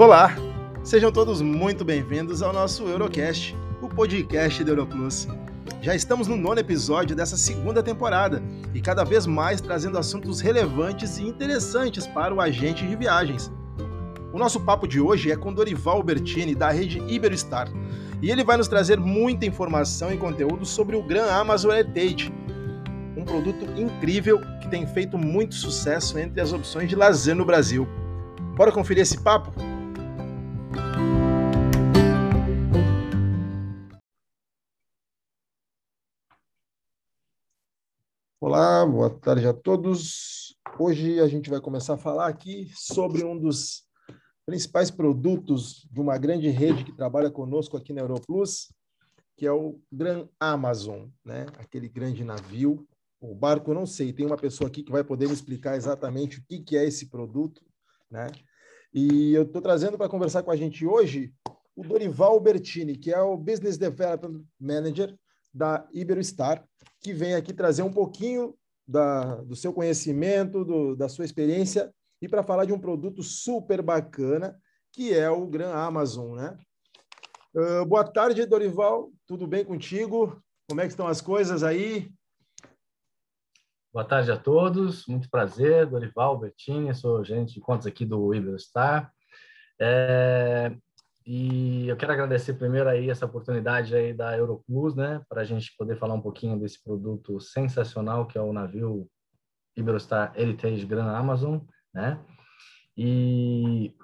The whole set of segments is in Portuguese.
Olá, sejam todos muito bem-vindos ao nosso Eurocast, o podcast do Europlus. Já estamos no nono episódio dessa segunda temporada e cada vez mais trazendo assuntos relevantes e interessantes para o agente de viagens. O nosso papo de hoje é com Dorival Bertini, da rede Iberostar, e ele vai nos trazer muita informação e conteúdo sobre o Gran Amazon Heritage, um produto incrível que tem feito muito sucesso entre as opções de lazer no Brasil. Bora conferir esse papo? Olá, boa tarde a todos. Hoje a gente vai começar a falar aqui sobre um dos principais produtos de uma grande rede que trabalha conosco aqui na Europlus, que é o Gran Amazon, né? Aquele grande navio, o barco, não sei, tem uma pessoa aqui que vai poder me explicar exatamente o que, que é esse produto, né? E eu estou trazendo para conversar com a gente hoje o Dorival Bertini, que é o Business Development Manager da Iberostar, que vem aqui trazer um pouquinho da, do seu conhecimento, do, da sua experiência e para falar de um produto super bacana, que é o Gran Amazon, né? Uh, boa tarde, Dorival. Tudo bem contigo? Como é que estão as coisas aí? Boa tarde a todos. Muito prazer, Dorival Bertini, sou gerente de contas aqui do Iberostar. É, e eu quero agradecer primeiro aí essa oportunidade aí da Europlus, né, para a gente poder falar um pouquinho desse produto sensacional que é o navio Iberostar Heritage Grand Amazon, né? E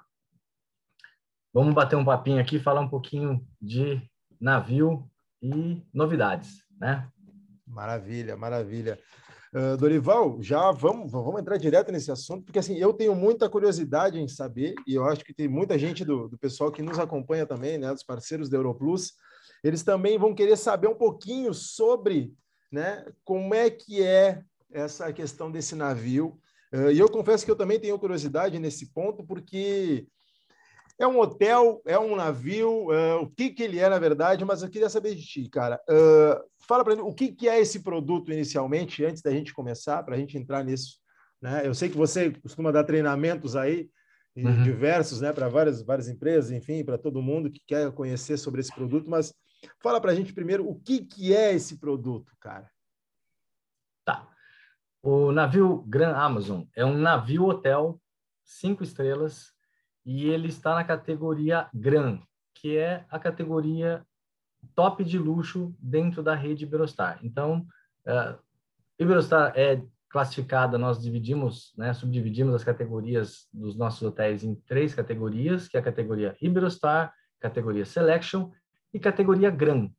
vamos bater um papinho aqui, falar um pouquinho de navio e novidades, né? Maravilha, maravilha. Uh, Dorival, já vamos, vamos entrar direto nesse assunto, porque assim, eu tenho muita curiosidade em saber, e eu acho que tem muita gente do, do pessoal que nos acompanha também, né, dos parceiros da Europlus, eles também vão querer saber um pouquinho sobre né, como é que é essa questão desse navio. Uh, e eu confesso que eu também tenho curiosidade nesse ponto, porque é um hotel, é um navio, uh, o que, que ele é, na verdade, mas eu queria saber de ti, cara. Uh, fala para mim o que, que é esse produto inicialmente, antes da gente começar, para a gente entrar nisso. Né? Eu sei que você costuma dar treinamentos aí, uhum. diversos, né, para várias, várias empresas, enfim, para todo mundo que quer conhecer sobre esse produto, mas fala para a gente primeiro o que, que é esse produto, cara. Tá. O navio Grand Amazon é um navio hotel cinco estrelas e ele está na categoria Grand, que é a categoria top de luxo dentro da rede Iberostar. Então, uh, Iberostar é classificada, nós dividimos, né, subdividimos as categorias dos nossos hotéis em três categorias, que é a categoria Iberostar, categoria Selection e categoria Grand,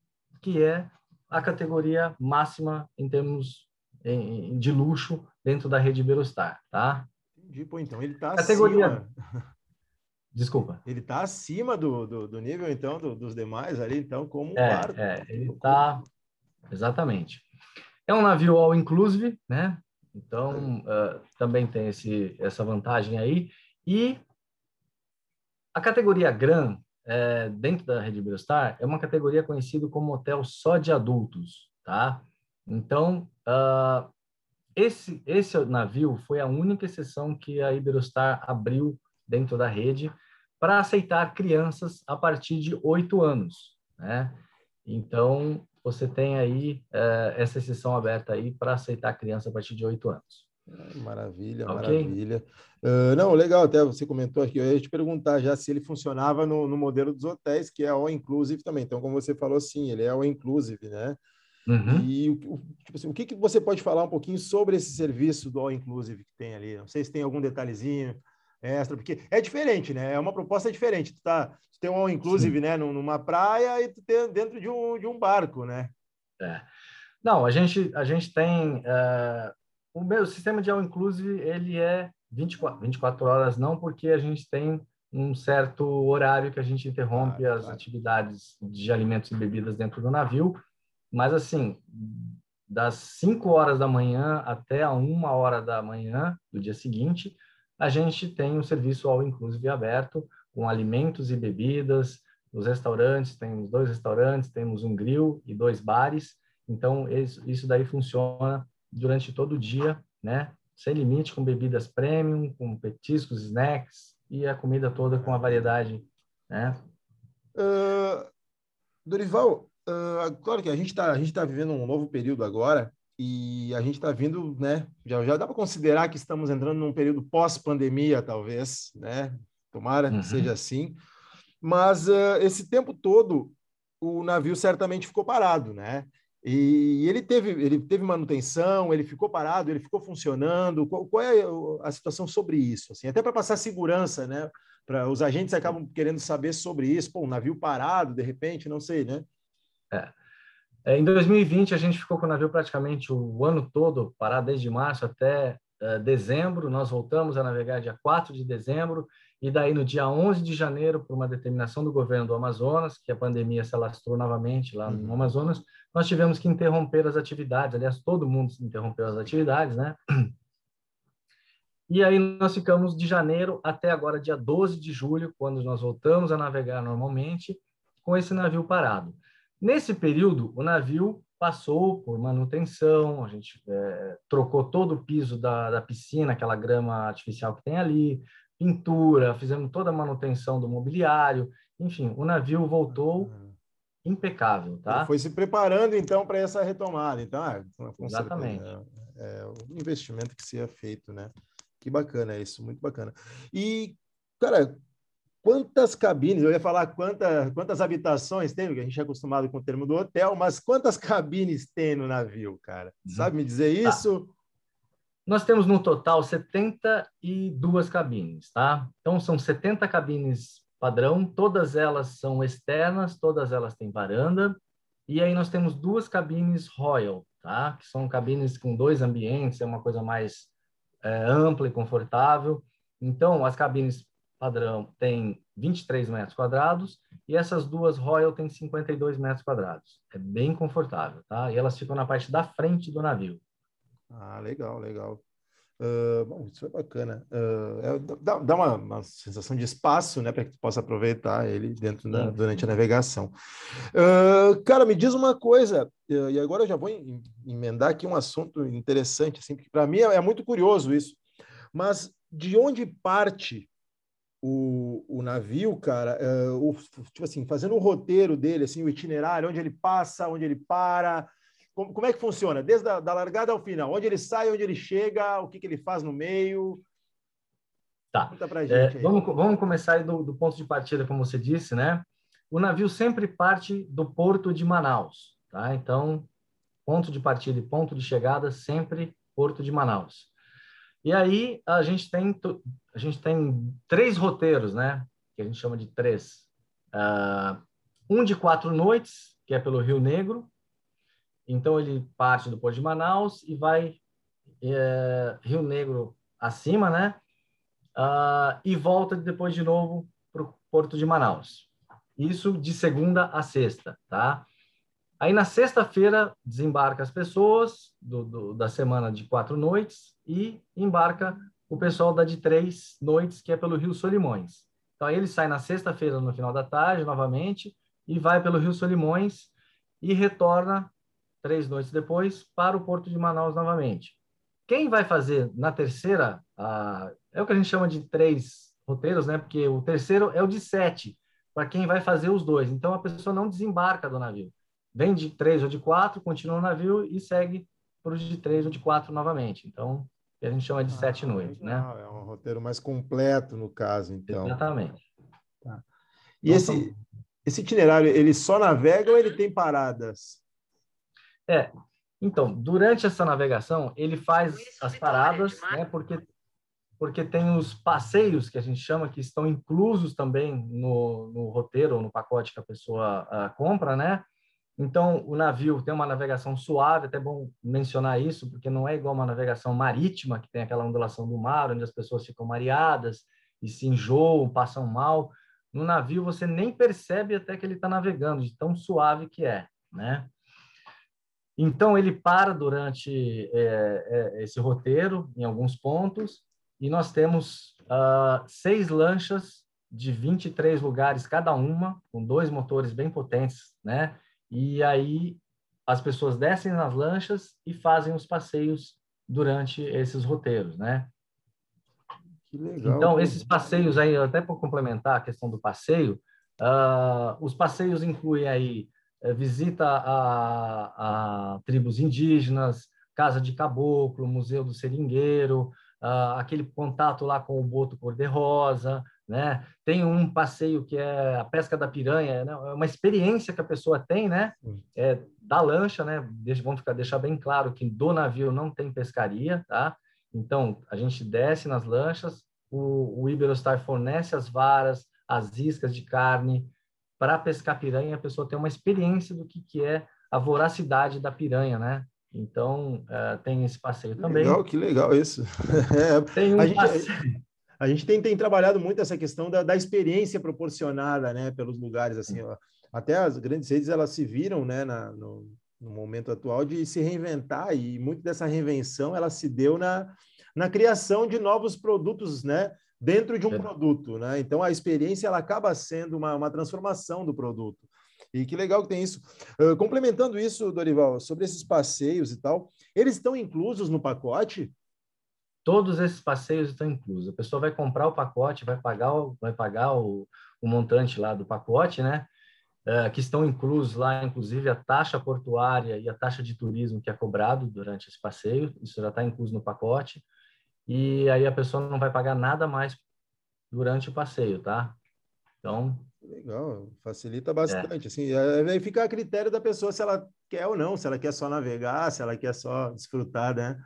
que é a categoria máxima em termos de luxo dentro da rede Iberostar, tá? Entendi, pô, então ele está categoria... acima... Desculpa. Ele está acima do, do, do, nível, então, do, dos demais ali, então, como um é, barco. É, ele está... Exatamente. É um navio all-inclusive, né? Então, uh, também tem esse, essa vantagem aí. E a categoria Gran, é, dentro da rede Biostar, é uma categoria conhecida como hotel só de adultos, tá? Então, uh, esse, esse navio foi a única exceção que a Iberostar abriu dentro da rede para aceitar crianças a partir de oito anos, né? Então, você tem aí uh, essa exceção aberta aí para aceitar criança a partir de oito anos. Maravilha, okay? maravilha. Uh, não, legal, até você comentou aqui, eu ia te perguntar já se ele funcionava no, no modelo dos hotéis, que é all inclusive também. Então, como você falou, sim, ele é all inclusive, né? Uhum. E o, tipo assim, o que, que você pode falar um pouquinho sobre esse serviço do all inclusive que tem ali? Não sei se tem algum detalhezinho extra, porque é diferente, né? É uma proposta diferente. Tu, tá, tu tem um all inclusive, Sim. né, numa praia e tu tem dentro de um, de um barco, né? É. Não, a gente a gente tem uh, o meu sistema de all inclusive, ele é 24, 24 horas não, porque a gente tem um certo horário que a gente interrompe ah, as claro. atividades de alimentos e bebidas dentro do navio, mas assim, das 5 horas da manhã até a 1 hora da manhã do dia seguinte, a gente tem um serviço all inclusive aberto, com alimentos e bebidas, os restaurantes, temos dois restaurantes, temos um grill e dois bares, então isso daí funciona durante todo o dia, né? Sem limite, com bebidas premium, com petiscos, snacks, e a comida toda com a variedade, né? Uh, Dorival, uh, claro que a gente está tá vivendo um novo período agora e a gente está vindo, né? Já, já dá para considerar que estamos entrando num período pós-pandemia, talvez, né? Tomara uhum. que seja assim. Mas uh, esse tempo todo o navio certamente ficou parado, né? E ele teve, ele teve manutenção, ele ficou parado, ele ficou funcionando. Qual, qual é a situação sobre isso? Assim, até para passar segurança, né? Para os agentes acabam querendo saber sobre isso. Pô, um navio parado, de repente, não sei, né? É. é em 2020 a gente ficou com o navio praticamente o ano todo parado desde março até uh, dezembro. Nós voltamos a navegar dia 4 de dezembro e daí no dia 11 de janeiro, por uma determinação do governo do Amazonas, que a pandemia se alastrou novamente lá no uhum. Amazonas, nós tivemos que interromper as atividades. Aliás, todo mundo interrompeu as atividades, né? E aí nós ficamos de janeiro até agora, dia 12 de julho, quando nós voltamos a navegar normalmente, com esse navio parado. Nesse período, o navio passou por manutenção, a gente é, trocou todo o piso da, da piscina, aquela grama artificial que tem ali, pintura, fizemos toda a manutenção do mobiliário, enfim, o navio voltou uhum. impecável, tá? Ele foi se preparando então para essa retomada, então, é, exatamente, é, é o investimento que se é feito, né? Que bacana isso, muito bacana. E cara, quantas cabines? Eu ia falar quanta, quantas habitações tem, porque a gente é acostumado com o termo do hotel, mas quantas cabines tem no navio, cara? Uhum. Sabe me dizer tá. isso? Tá. Nós temos no total 72 cabines, tá? Então são 70 cabines padrão, todas elas são externas, todas elas têm varanda, e aí nós temos duas cabines Royal, tá? Que são cabines com dois ambientes, é uma coisa mais é, ampla e confortável. Então, as cabines padrão têm 23 metros quadrados e essas duas Royal têm 52 metros quadrados. É bem confortável, tá? E elas ficam na parte da frente do navio. Ah, legal, legal. Uh, bom, isso é bacana. Uh, é, dá, dá uma, uma, sensação de espaço, né, para que tu possa aproveitar ele dentro da, durante a navegação. Uh, cara, me diz uma coisa, e agora eu já vou emendar aqui um assunto interessante, assim, porque para mim é, é, muito curioso isso. Mas de onde parte o, o navio, cara? o, tipo assim, fazendo o roteiro dele, assim, o itinerário, onde ele passa, onde ele para como, como é que funciona? Desde a da largada ao final, onde ele sai, onde ele chega, o que, que ele faz no meio? Tá. É, vamos, vamos começar do, do ponto de partida, como você disse, né? O navio sempre parte do porto de Manaus, tá? Então, ponto de partida e ponto de chegada sempre porto de Manaus. E aí a gente tem a gente tem três roteiros, né? Que a gente chama de três. Uh, um de quatro noites, que é pelo Rio Negro, então ele parte do Porto de Manaus e vai é, Rio Negro acima, né? Uh, e volta depois de novo para o Porto de Manaus. Isso de segunda a sexta, tá? Aí na sexta-feira desembarca as pessoas do, do, da semana de quatro noites e embarca o pessoal da de três noites, que é pelo Rio Solimões. Então aí ele sai na sexta-feira no final da tarde novamente e vai pelo Rio Solimões e retorna três noites depois, para o Porto de Manaus novamente. Quem vai fazer na terceira, é o que a gente chama de três roteiros, né? Porque o terceiro é o de sete, para quem vai fazer os dois. Então a pessoa não desembarca do navio. Vem de três ou de quatro, continua no navio e segue para o de três ou de quatro novamente. Então, a gente chama de ah, sete noites, né? É um roteiro mais completo, no caso, então. Exatamente. Tá. E então, esse, esse itinerário, ele só navega ou ele tem paradas? É, então, durante essa navegação, ele faz as paradas, né, porque, porque tem os passeios, que a gente chama, que estão inclusos também no, no roteiro, ou no pacote que a pessoa uh, compra, né? Então, o navio tem uma navegação suave, até bom mencionar isso, porque não é igual uma navegação marítima, que tem aquela ondulação do mar, onde as pessoas ficam mareadas e se enjoam, passam mal. No navio, você nem percebe até que ele está navegando, de tão suave que é, né? Então, ele para durante é, é, esse roteiro, em alguns pontos, e nós temos uh, seis lanchas de 23 lugares cada uma, com dois motores bem potentes, né? E aí as pessoas descem nas lanchas e fazem os passeios durante esses roteiros, né? Legal, então, esses passeios aí, até para complementar a questão do passeio, uh, os passeios incluem aí uh, visita a, a, tribos indígenas, casa de caboclo, museu do seringueiro, uh, aquele contato lá com o boto cor-de-rosa, né? Tem um passeio que é a pesca da piranha, né? é uma experiência que a pessoa tem, né? É, da lancha, né? Deixa, vamos ficar, deixar bem claro que do navio não tem pescaria, tá? Então, a gente desce nas lanchas, o, o Iberostar fornece as varas, as iscas de carne para pescar piranha, a pessoa tem uma experiência do que, que é a voracidade da piranha, né? Então, uh, tem esse passeio também. Legal, que legal isso. é, tem um a, gente, a gente tem, tem, trabalhado muito essa questão da, da experiência proporcionada, né, pelos lugares, assim, ó, até as grandes redes, elas se viram, né, na, no, no momento atual de se reinventar e muito dessa reinvenção ela se deu na, na criação de novos produtos, né? Dentro de um é. produto, né? Então a experiência ela acaba sendo uma, uma transformação do produto. E que legal que tem isso. Uh, complementando isso, Dorival, sobre esses passeios e tal, eles estão inclusos no pacote? Todos esses passeios estão inclusos. A pessoa vai comprar o pacote, vai pagar, o, vai pagar o, o montante lá do pacote, né? Uh, que estão inclusos lá, inclusive, a taxa portuária e a taxa de turismo que é cobrado durante esse passeio. Isso já está incluso no pacote e aí a pessoa não vai pagar nada mais durante o passeio, tá? Então. Legal, facilita bastante. É. Assim, aí fica a critério da pessoa se ela quer ou não, se ela quer só navegar, se ela quer só desfrutar, né?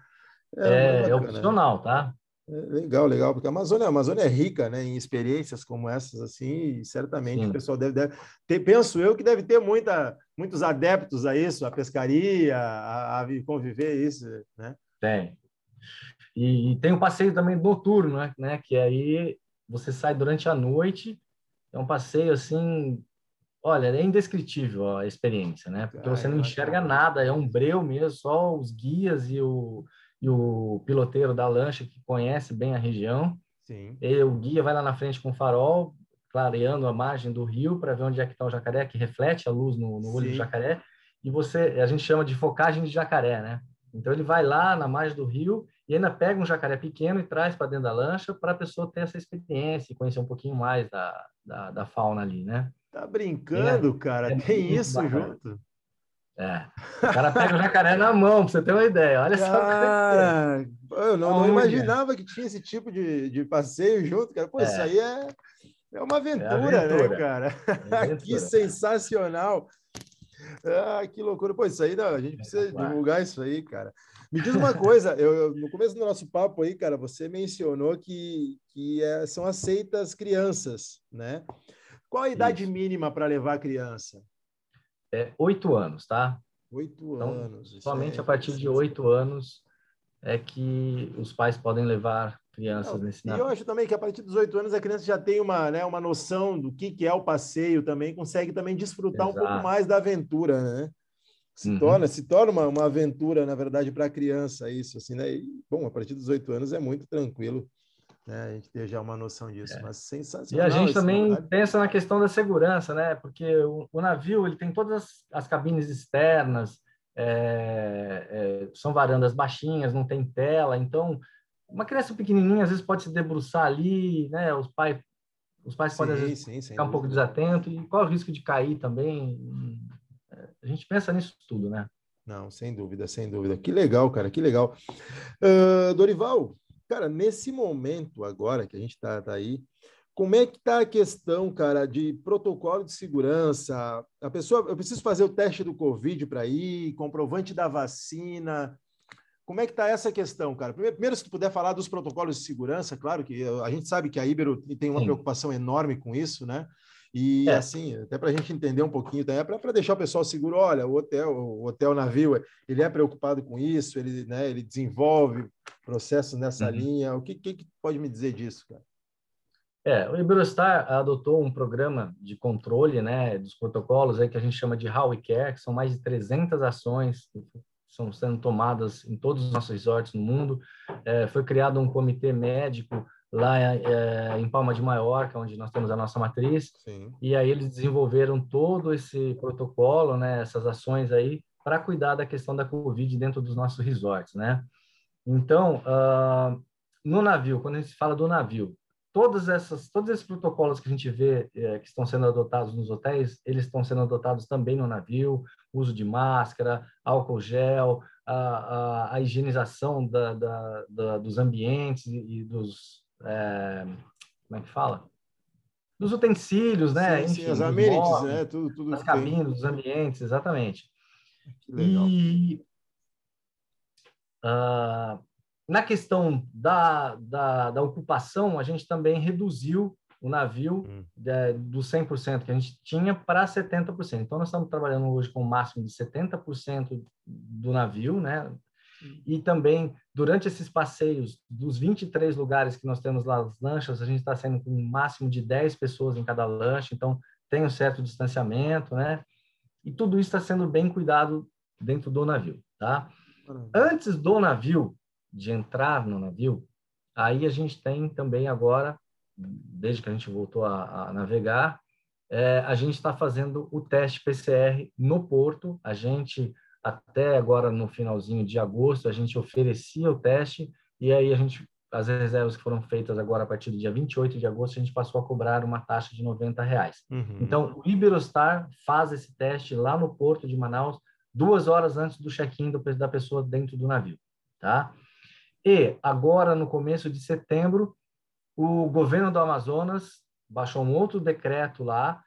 É, é, é opcional, tá? É legal, legal, porque a Amazônia, a Amazônia é rica, né, em experiências como essas, assim, e certamente Sim. o pessoal deve, deve ter, penso eu que deve ter muita, muitos adeptos a isso, a pescaria, a, a conviver isso, né? Tem, e, e tem um passeio também noturno, né, né? Que aí você sai durante a noite. É um passeio assim, olha, é indescritível a experiência, né? Porque você não enxerga nada, é um breu mesmo, só os guias e o, e o piloteiro da lancha que conhece bem a região. Sim. E o guia vai lá na frente com o farol, clareando a margem do rio para ver onde é que está o jacaré, que reflete a luz no, no olho Sim. do jacaré. E você, a gente chama de focagem de jacaré, né? Então ele vai lá na margem do rio e ainda pega um jacaré pequeno e traz para dentro da lancha para a pessoa ter essa experiência e conhecer um pouquinho mais da, da, da fauna ali, né? Tá brincando, é, cara? É Tem isso bacana. junto? É. O cara pega o jacaré na mão, para você ter uma ideia. Olha só. Eu não, não, imaginava que tinha esse tipo de, de passeio junto, cara. Pô, é. isso aí é, é uma aventura, é aventura. né, cara? É aventura. que sensacional. Ah, que loucura. Pô, isso aí, não, a gente precisa divulgar isso aí, cara. Me diz uma coisa, eu, no começo do nosso papo aí, cara, você mencionou que, que é, são aceitas crianças, né? Qual a idade Isso. mínima para levar a criança? É oito anos, tá? Oito então, anos. Somente é a partir de oito anos é que os pais podem levar crianças Não, nesse E eu acho também que a partir dos oito anos a criança já tem uma, né, uma noção do que, que é o passeio também, consegue também desfrutar Exato. um pouco mais da aventura, né? se uhum. torna se torna uma, uma aventura na verdade para a criança isso assim né e, bom a partir dos oito anos é muito tranquilo né a gente ter já uma noção disso é. mas sensacional e a gente também pensa na questão da segurança né porque o, o navio ele tem todas as, as cabines externas é, é, são varandas baixinhas não tem tela então uma criança pequenininha às vezes pode se debruçar ali né os pais os pais sim, podem às vezes sim, ficar um pouco desatento e qual é o risco de cair também a gente pensa nisso tudo, né? Não, sem dúvida, sem dúvida. Que legal, cara, que legal. Uh, Dorival, cara, nesse momento agora que a gente está tá aí, como é que está a questão, cara, de protocolo de segurança? A pessoa, eu preciso fazer o teste do Covid para ir, comprovante da vacina. Como é que está essa questão, cara? Primeiro, se tu puder falar dos protocolos de segurança, claro que a gente sabe que a Ibero tem uma Sim. preocupação enorme com isso, né? E é. assim, até para a gente entender um pouquinho, é para deixar o pessoal seguro, olha, o hotel, o hotel navio, ele é preocupado com isso, ele, né, ele desenvolve processos nessa uhum. linha. O que, que, que, pode me dizer disso, cara? É, o Iberostar adotou um programa de controle, né, dos protocolos aí que a gente chama de How We Care, que são mais de 300 ações que estão sendo tomadas em todos os nossos resorts no mundo. É, foi criado um comitê médico lá é, em Palma de Maiorca, onde nós temos a nossa matriz. Sim. E aí eles desenvolveram todo esse protocolo, né, essas ações aí, para cuidar da questão da Covid dentro dos nossos resorts, né? Então, uh, no navio, quando a gente fala do navio, todas essas, todos esses protocolos que a gente vê é, que estão sendo adotados nos hotéis, eles estão sendo adotados também no navio, uso de máscara, álcool gel, a, a, a higienização da, da, da, dos ambientes e dos, é, como é que fala? Dos utensílios, né? Sim, Enfim, sim, as amenities, né? Tudo, tudo as cabines, dos ambientes, exatamente. Que legal. E, uh, na questão da, da, da, ocupação, a gente também reduziu o navio hum. de, do 100% que a gente tinha para 70%. Então, nós estamos trabalhando hoje com o um máximo de 70% do navio, né? Hum. E também, durante esses passeios, dos 23 lugares que nós temos lá, as lanchas, a gente está saindo com um máximo de 10 pessoas em cada lancha, então tem um certo distanciamento, né? E tudo isso está sendo bem cuidado dentro do navio, tá? Antes do navio, de entrar no navio, aí a gente tem também agora, desde que a gente voltou a, a navegar, é, a gente está fazendo o teste PCR no porto. A gente, até agora no finalzinho de agosto, a gente oferecia o teste e aí a gente, as reservas que foram feitas agora a partir do dia 28 de agosto, a gente passou a cobrar uma taxa de 90 reais. Uhum. Então, o Iberostar faz esse teste lá no porto de Manaus, duas horas antes do check-in da pessoa dentro do navio, tá? E agora, no começo de setembro, o governo do Amazonas baixou um outro decreto lá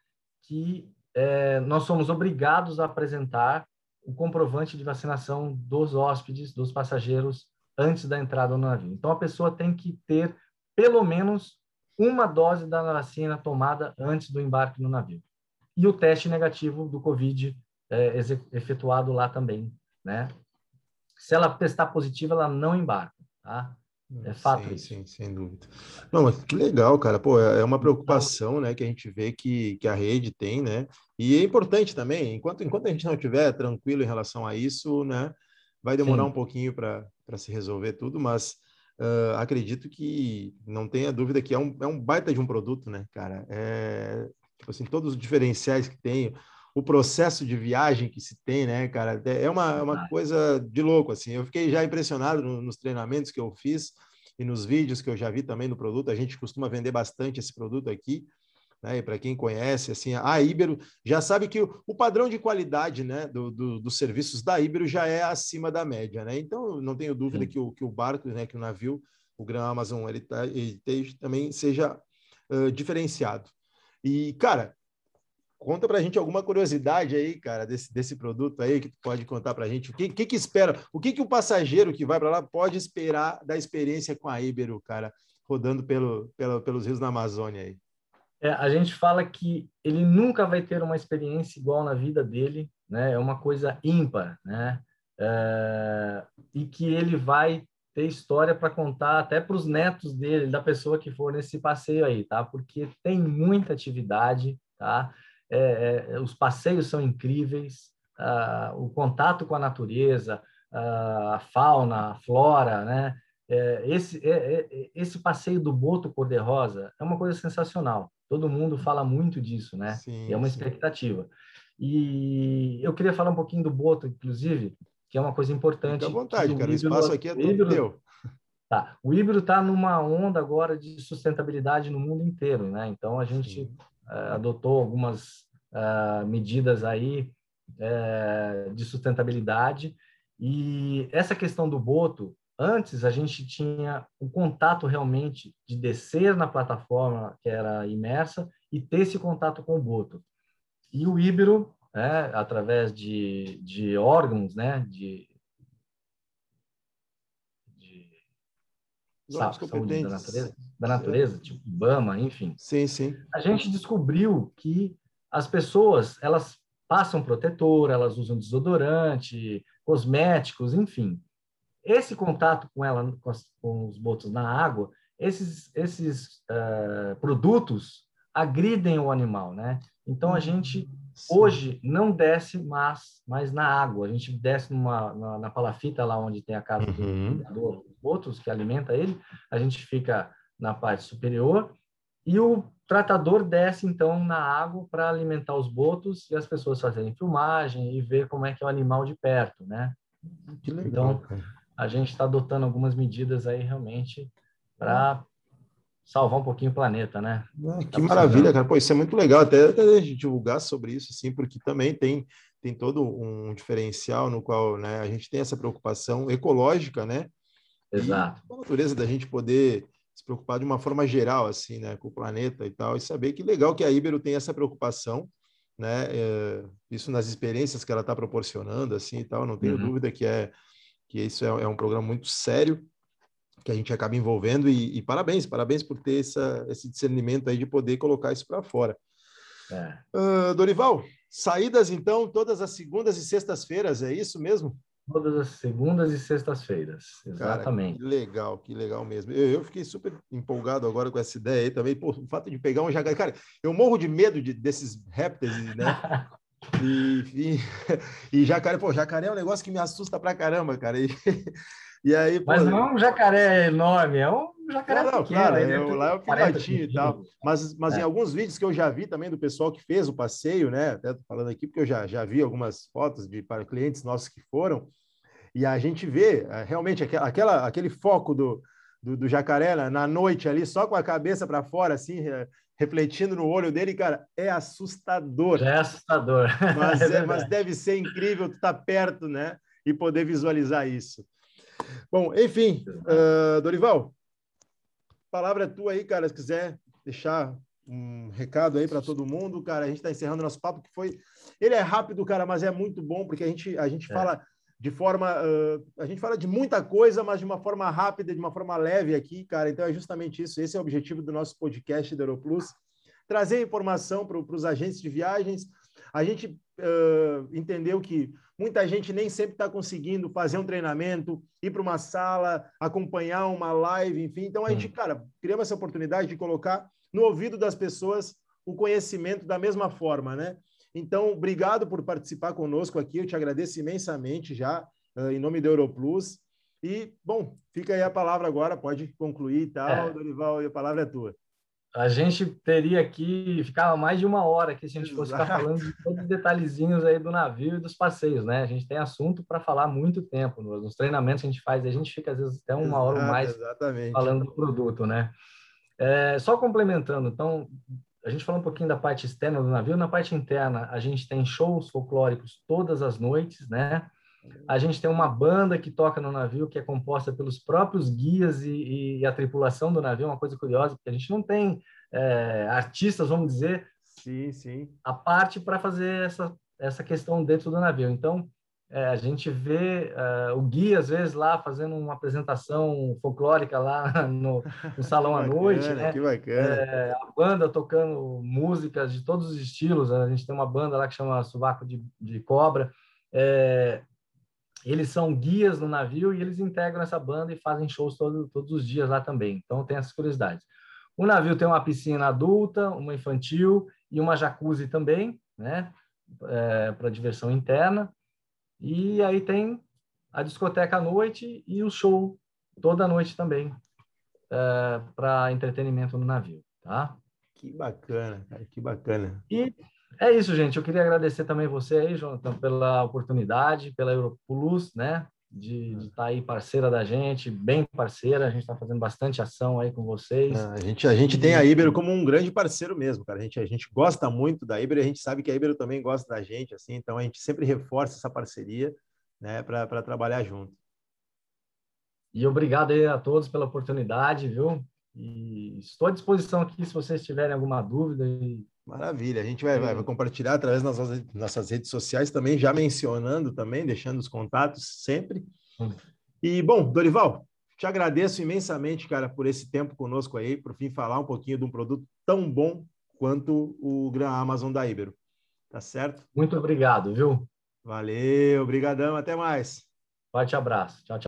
que é, nós somos obrigados a apresentar o comprovante de vacinação dos hóspedes, dos passageiros, antes da entrada no navio. Então, a pessoa tem que ter pelo menos uma dose da vacina tomada antes do embarque no navio. E o teste negativo do Covid é, efetuado lá também, né? Se ela testar positiva, ela não embarca. Tá? É fato sim, isso. Sim, sem dúvida. Não, mas que legal, cara. Pô, é, é uma preocupação, né, que a gente vê que, que a rede tem, né? E é importante também, enquanto, enquanto a gente não estiver tranquilo em relação a isso, né, vai demorar sim. um pouquinho para se resolver tudo, mas uh, acredito que não tenha dúvida que é um, é um baita de um produto, né, cara? É, tipo assim, todos os diferenciais que tem, o processo de viagem que se tem, né, cara? É uma, é uma coisa de louco, assim. Eu fiquei já impressionado no, nos treinamentos que eu fiz e nos vídeos que eu já vi também no produto. A gente costuma vender bastante esse produto aqui, né? E para quem conhece, assim, a Ibero já sabe que o, o padrão de qualidade, né, do, do, dos serviços da Ibero já é acima da média, né? Então, não tenho dúvida que o, que o barco, né, que o navio, o Gran Amazon, ele, tá, ele também seja uh, diferenciado. E, cara, Conta para a gente alguma curiosidade aí, cara, desse, desse produto aí que tu pode contar para a gente. O que, que, que, espera? O que, que o passageiro que vai para lá pode esperar da experiência com a Ibero, cara, rodando pelo, pelo, pelos rios da Amazônia aí? É, a gente fala que ele nunca vai ter uma experiência igual na vida dele, né? É uma coisa ímpar, né? É, e que ele vai ter história para contar até para os netos dele, da pessoa que for nesse passeio aí, tá? Porque tem muita atividade, tá? é, é, os passeios são incríveis, uh, o contato com a natureza, uh, a fauna, a flora, né? É, esse, é, é, esse passeio do boto cor-de-rosa é uma coisa sensacional. Todo mundo fala muito disso, né? Sim, é uma sim. expectativa. E eu queria falar um pouquinho do boto, inclusive, que é uma coisa importante. Fique à vontade, cara. O espaço aqui é todo teu. Tá. O híbrido está numa onda agora de sustentabilidade no mundo inteiro, né? Então a gente uh, adotou algumas uh, medidas aí uh, de sustentabilidade e essa questão do boto, antes a gente tinha o contato realmente de descer na plataforma que era imersa e ter esse contato com o boto. E o híbrido, né, através de, de órgãos, né, de saúde da natureza, da natureza, tipo Ibama, enfim. Sim, sim. A gente descobriu que as pessoas, elas passam protetor, elas usam desodorante, cosméticos, enfim. Esse contato com ela, com, as, com os botos na água, esses, esses uh, produtos agridem o animal, né? Então a gente Sim. hoje não desce mais, mais na água, a gente desce numa, na, na palafita lá onde tem a casa uhum. do dos botos que alimenta ele, a gente fica na parte superior e o tratador desce então na água para alimentar os botos e as pessoas fazerem filmagem e ver como é que é o animal de perto, né? Que legal, então, cara. A gente está adotando algumas medidas aí realmente para salvar um pouquinho o planeta, né? Ah, que tá maravilha, cara. Pô, isso é muito legal até, até a gente divulgar sobre isso, assim, porque também tem, tem todo um diferencial no qual né, a gente tem essa preocupação ecológica, né? Exato. E a natureza da gente poder se preocupar de uma forma geral, assim, né, com o planeta e tal, e saber que legal que a Ibero tem essa preocupação, né, é, isso nas experiências que ela está proporcionando, assim, e tal, não tenho uhum. dúvida que é que isso é, é, um programa muito sério que a gente acaba envolvendo e, e parabéns, parabéns por ter essa, esse discernimento aí de poder colocar isso para fora. É. Uh, Dorival, saídas então todas as segundas e sextas-feiras, é isso mesmo? Todas as segundas e sextas-feiras, exatamente. Cara, que legal, que legal mesmo. Eu, eu, fiquei super empolgado agora com essa ideia aí também. Pô, o fato de pegar um jacaré. Cara, eu morro de medo de, desses répteis, né? E, e, e, jacaré, pô, jacaré é um negócio que me assusta pra caramba, cara. E, e aí, pô, Mas não é um jacaré enorme, é um jacaré não, pequeno. Claro, é, lá é o filhotinho e tal. Mas, mas é. em alguns vídeos que eu já vi também do pessoal que fez o passeio, né? Até tô falando aqui porque eu já, já vi algumas fotos de para clientes nossos que foram. E a gente vê é, realmente aquela, aquele foco do, do, do jacaré na noite ali, só com a cabeça para fora, assim, refletindo no olho dele, cara, é assustador. É assustador. Mas, é é, mas deve ser incrível tu estar tá perto, né? E poder visualizar isso. Bom, enfim, uh, Dorival, palavra é tua aí, cara, se quiser deixar um recado aí para todo mundo, cara, a gente está encerrando nosso papo que foi, ele é rápido, cara, mas é muito bom porque a gente a gente é. fala de forma. Uh, a gente fala de muita coisa, mas de uma forma rápida, de uma forma leve aqui, cara. Então é justamente isso. Esse é o objetivo do nosso podcast da Aeroplus. Trazer informação para os agentes de viagens. A gente uh, entendeu que muita gente nem sempre está conseguindo fazer um treinamento, ir para uma sala, acompanhar uma live, enfim. Então a gente, cara, criamos essa oportunidade de colocar no ouvido das pessoas o conhecimento da mesma forma, né? Então, obrigado por participar conosco aqui. Eu te agradeço imensamente já, uh, em nome da Europlus. E, bom, fica aí a palavra agora, pode concluir e tal, é. Dorival, e a palavra é tua. A gente teria que ficar mais de uma hora aqui se a gente fosse ficar falando de todos os detalhezinhos aí do navio e dos passeios, né? A gente tem assunto para falar muito tempo. Nos treinamentos que a gente faz, a gente fica às vezes até uma Exato, hora ou mais exatamente. falando do produto, né? É, só complementando, então, a gente falou um pouquinho da parte externa do navio. Na parte interna, a gente tem shows folclóricos todas as noites, né? A gente tem uma banda que toca no navio, que é composta pelos próprios guias e, e a tripulação do navio. Uma coisa curiosa, porque a gente não tem é, artistas, vamos dizer, sim, sim. a parte para fazer essa, essa questão dentro do navio. Então, é, a gente vê uh, o guia, às vezes, lá fazendo uma apresentação folclórica lá no, no salão à noite. Né? Que bacana. É, a banda tocando músicas de todos os estilos. A gente tem uma banda lá que chama Subaco de, de Cobra. É, eles são guias no navio e eles integram essa banda e fazem shows todo, todos os dias lá também. Então, tem essas curiosidades. O navio tem uma piscina adulta, uma infantil e uma jacuzzi também, né? É, para diversão interna. E aí tem a discoteca à noite e o show toda noite também é, para entretenimento no navio, tá? Que bacana, cara, que bacana. E é isso, gente. Eu queria agradecer também você aí, Jonathan, pela oportunidade, pela Europlus, né? De estar tá aí parceira da gente, bem parceira. A gente está fazendo bastante ação aí com vocês. Ah, a gente, a gente tem a Ibero como um grande parceiro mesmo, cara. A gente, a gente gosta muito da Ibero, a gente sabe que a Ibero também gosta da gente, assim. Então a gente sempre reforça essa parceria, né, para trabalhar junto. E obrigado aí a todos pela oportunidade, viu? E estou à disposição aqui se vocês tiverem alguma dúvida e Maravilha, a gente vai, vai, vai, compartilhar através das nossas, nossas redes sociais também, já mencionando também, deixando os contatos sempre. E, bom, Dorival, te agradeço imensamente, cara, por esse tempo conosco aí, por fim falar um pouquinho de um produto tão bom quanto o Gran Amazon da Ibero. Tá certo? Muito obrigado, viu? Valeu, obrigadão, até mais. Forte abraço. Tchau, tchau.